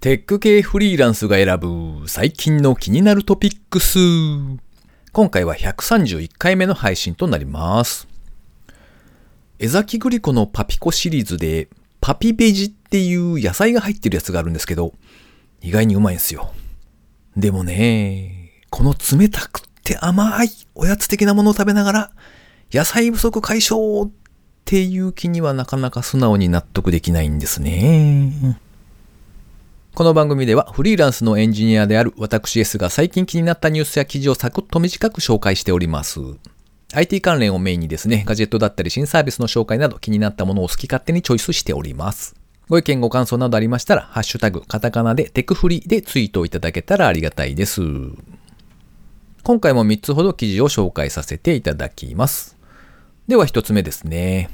テック系フリーランスが選ぶ最近の気になるトピックス。今回は131回目の配信となります。江崎グリコのパピコシリーズでパピベジっていう野菜が入ってるやつがあるんですけど、意外にうまいんですよ。でもね、この冷たくて甘いおやつ的なものを食べながら、野菜不足解消っていう気にはなかなか素直に納得できないんですね。この番組ではフリーランスのエンジニアである私 S が最近気になったニュースや記事をサクッと短く紹介しております。IT 関連をメインにですね、ガジェットだったり新サービスの紹介など気になったものを好き勝手にチョイスしております。ご意見ご感想などありましたら、ハッシュタグ、カタカナでテクフリでツイートをいただけたらありがたいです。今回も3つほど記事を紹介させていただきます。では1つ目ですね。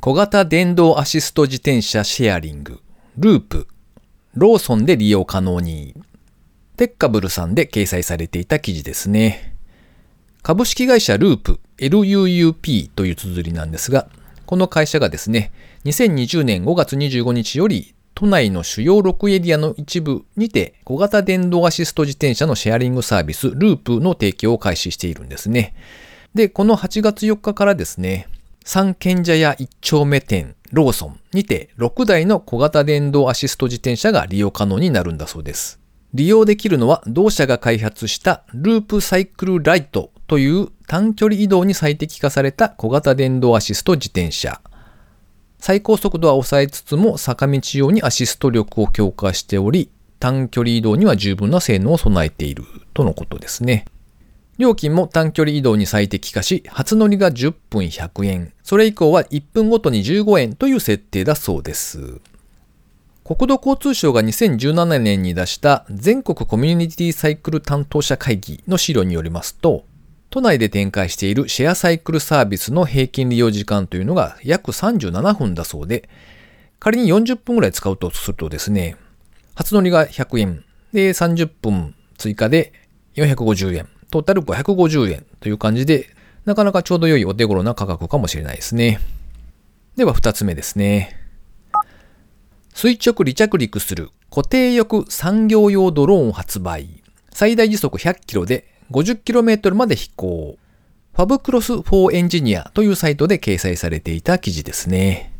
小型電動アシスト自転車シェアリング、ループ、ローソンで利用可能に、テッカブルさんで掲載されていた記事ですね。株式会社ループ、LUUP という綴りなんですが、この会社がですね、2020年5月25日より都内の主要6エリアの一部にて小型電動アシスト自転車のシェアリングサービスループの提供を開始しているんですね。で、この8月4日からですね、三賢者屋一丁目店ローソンにて6台の小型電動アシスト自転車が利用可能になるんだそうです。利用できるのは同社が開発したループサイクルライトという短距離移動に最適化された小型電動アシスト自転車。最高速度は抑えつつも坂道用にアシスト力を強化しており、短距離移動には十分な性能を備えているとのことですね。料金も短距離移動に最適化し、初乗りが10分100円、それ以降は1分ごとに15円という設定だそうです。国土交通省が2017年に出した全国コミュニティサイクル担当者会議の資料によりますと、都内で展開しているシェアサイクルサービスの平均利用時間というのが約37分だそうで、仮に40分ぐらい使うとするとですね、初乗りが100円、で30分追加で450円、トータル550円という感じで、なかなかちょうど良いお手頃な価格かもしれないですね。では二つ目ですね。垂直離着陸する固定翼産業用ドローン発売。最大時速100キロで 50km まで飛行。ファブクロス4エンジニアというサイトで掲載されていた記事ですね。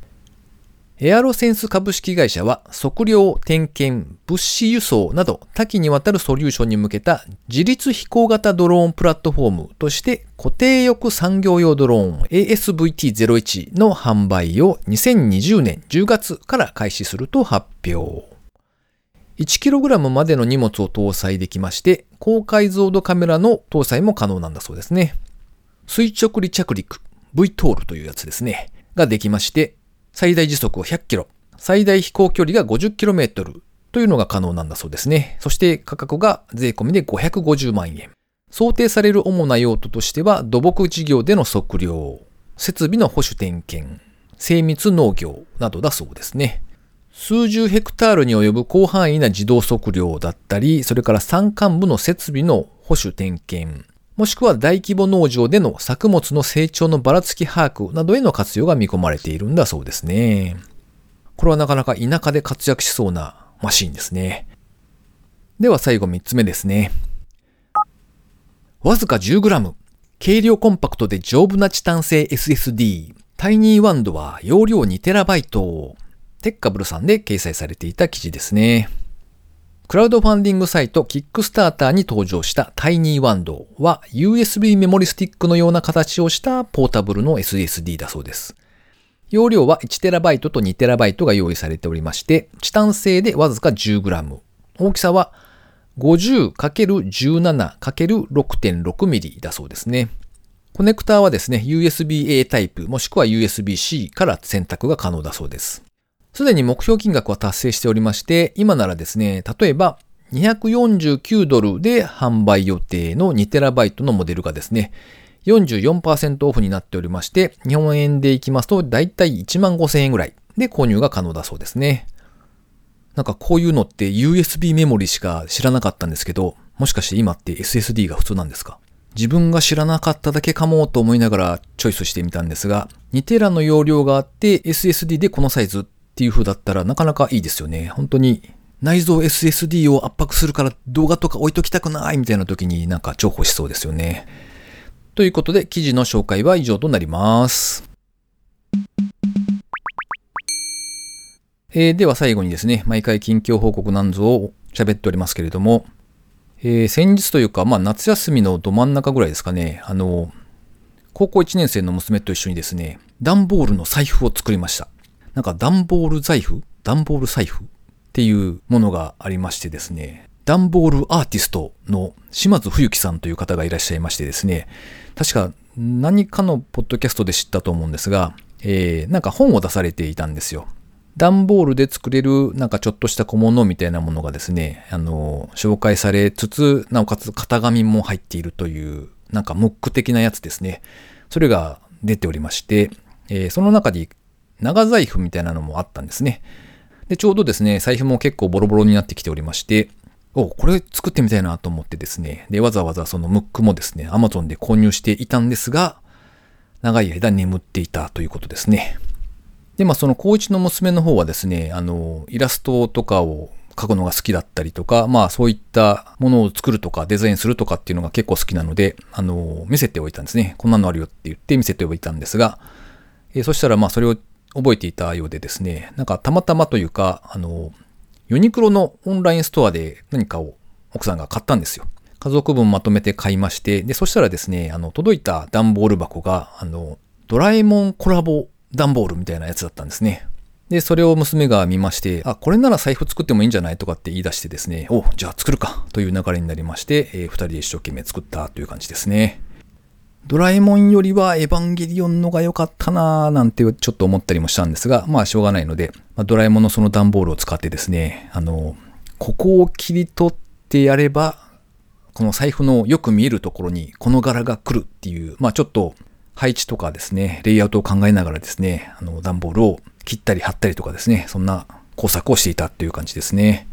エアロセンス株式会社は測量、点検、物資輸送など多岐にわたるソリューションに向けた自立飛行型ドローンプラットフォームとして固定翼産業用ドローン ASVT01 の販売を2020年10月から開始すると発表。1kg までの荷物を搭載できまして、高解像度カメラの搭載も可能なんだそうですね。垂直離着陸 VTOL というやつですね。ができまして、最大時速を100キロ、最大飛行距離が50キロメートルというのが可能なんだそうですね。そして価格が税込みで550万円。想定される主な用途としては土木事業での測量、設備の保守点検、精密農業などだそうですね。数十ヘクタールに及ぶ広範囲な自動測量だったり、それから山間部の設備の保守点検、もしくは大規模農場での作物の成長のばらつき把握などへの活用が見込まれているんだそうですね。これはなかなか田舎で活躍しそうなマシンですね。では最後3つ目ですね。わずか 10g、軽量コンパクトで丈夫なチタン製 SSD、タイニーワンドは容量 2TB、テッカブルさんで掲載されていた記事ですね。クラウドファンディングサイトキックスターターに登場したタイニーワンドは USB メモリスティックのような形をしたポータブルの SSD だそうです。容量は 1TB と 2TB が用意されておりまして、チタン製でわずか 10g。大きさは 50×17×6.6mm だそうですね。コネクターはですね、USB-A タイプもしくは USB-C から選択が可能だそうです。すでに目標金額は達成しておりまして、今ならですね、例えば249ドルで販売予定の 2TB のモデルがですね、44%オフになっておりまして、日本円でいきますと、だいたい1万5000円ぐらいで購入が可能だそうですね。なんかこういうのって USB メモリしか知らなかったんですけど、もしかして今って SSD が普通なんですか？自分が知らなかっただけかもと思いながらチョイスしてみたんですが、2テラの容量があって SSD でこのサイズっていう風だったらなかなかいいですよね。本当に内蔵 SSD を圧迫するから動画とか置いときたくないみたいな時になんか重宝しそうですよね。ということで記事の紹介は以上となります。えー、では最後にですね、毎回近況報告なんぞを喋っておりますけれども、えー、先日というか、まあ夏休みのど真ん中ぐらいですかね、あの、高校1年生の娘と一緒にですね、段ボールの財布を作りました。なんか段ボール財布段ボール財布っていうものがありましてですね、段ボールアーティストの島津冬樹さんという方がいらっしゃいましてですね、確か何かのポッドキャストで知ったと思うんですが、えー、なんか本を出されていたんですよ。段ボールで作れるなんかちょっとした小物みたいなものがですね、あの、紹介されつつ、なおかつ型紙も入っているという、なんかムック的なやつですね。それが出ておりまして、えー、その中に長財布みたいなのもあったんですね。で、ちょうどですね、財布も結構ボロボロになってきておりまして、お、これ作ってみたいなと思ってですね、で、わざわざそのムックもですね、Amazon で購入していたんですが、長い間眠っていたということですね。で、まあその高一の娘の方はですね、あの、イラストとかを描くのが好きだったりとか、まあそういったものを作るとかデザインするとかっていうのが結構好きなので、あの、見せておいたんですね。こんなのあるよって言って見せておいたんですが、え、そしたらまあそれを覚えていたようでですね、なんかたまたまというか、あの、ユニクロのオンラインストアで何かを奥さんが買ったんですよ。家族分まとめて買いまして、で、そしたらですね、あの、届いた段ボール箱が、あの、ドラえもんコラボ段ボールみたいなやつだったんですね。で、それを娘が見まして、あ、これなら財布作ってもいいんじゃないとかって言い出してですね、お、じゃあ作るかという流れになりまして、えー、二人で一生懸命作ったという感じですね。ドラえもんよりはエヴァンゲリオンのが良かったなぁなんてちょっと思ったりもしたんですが、まあしょうがないので、まあ、ドラえもんのその段ボールを使ってですね、あの、ここを切り取ってやれば、この財布のよく見えるところにこの柄が来るっていう、まあちょっと配置とかですね、レイアウトを考えながらですね、あの、段ボールを切ったり貼ったりとかですね、そんな工作をしていたっていう感じですね。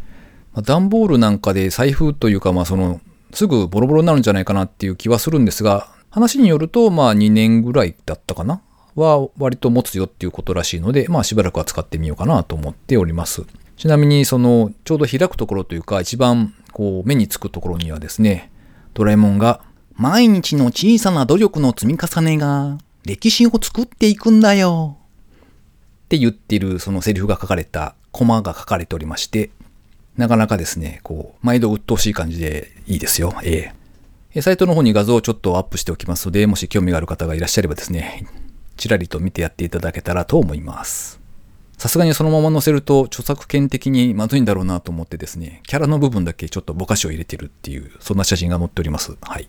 まあ、段ボールなんかで財布というか、まあその、すぐボロボロになるんじゃないかなっていう気はするんですが、話によると、まあ2年ぐらいだったかな？は割と持つよっていうことらしいので、まあしばらくは使ってみようかなと思っております。ちなみにそのちょうど開くところというか一番こう目につくところにはですね、ドラえもんが毎日の小さな努力の積み重ねが歴史を作っていくんだよ。って言ってるそのセリフが書かれたコマが書かれておりまして、なかなかですね、こう、毎度鬱陶しい感じでいいですよ。ええ。サイトの方に画像をちょっとアップしておきますので、もし興味がある方がいらっしゃればですね、ちらりと見てやっていただけたらと思います。さすがにそのまま載せると著作権的にまずいんだろうなと思ってですね、キャラの部分だけちょっとぼかしを入れてるっていう、そんな写真が載っております。はい。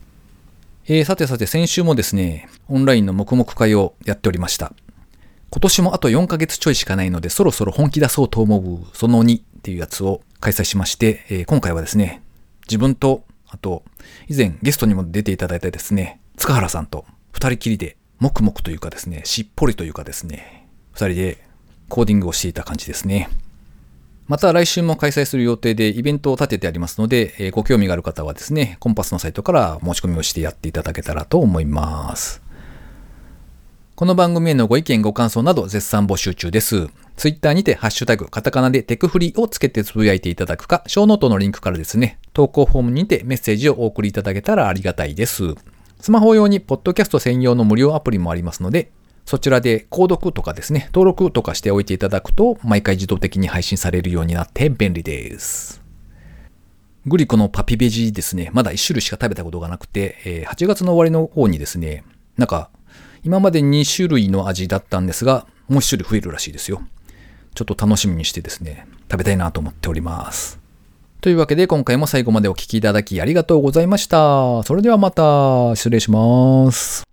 えー、さてさて先週もですね、オンラインの黙々会をやっておりました。今年もあと4ヶ月ちょいしかないので、そろそろ本気出そうと思う、その2っていうやつを開催しまして、えー、今回はですね、自分と、あと、以前ゲストにも出ていただいたですね、塚原さんと二人きりで、黙々というかですね、しっぽりというかですね、二人でコーディングをしていた感じですね。また来週も開催する予定でイベントを立ててありますので、えー、ご興味がある方はですね、コンパスのサイトから申し込みをしてやっていただけたらと思います。この番組へのご意見ご感想など絶賛募集中です。ツイッターにてハッシュタグ、カタカナでテクフリをつけてつぶやいていただくか、ショーノートのリンクからですね、投稿フォームにてメッセージをお送りいただけたらありがたいです。スマホ用にポッドキャスト専用の無料アプリもありますので、そちらで購読とかですね、登録とかしておいていただくと、毎回自動的に配信されるようになって便利です。グリコのパピベジですね、まだ1種類しか食べたことがなくて、8月の終わりの方にですね、なんか、今まで2種類の味だったんですが、もう1種類増えるらしいですよ。ちょっと楽しみにしてですね、食べたいなと思っております。というわけで今回も最後までお聴きいただきありがとうございました。それではまた失礼します。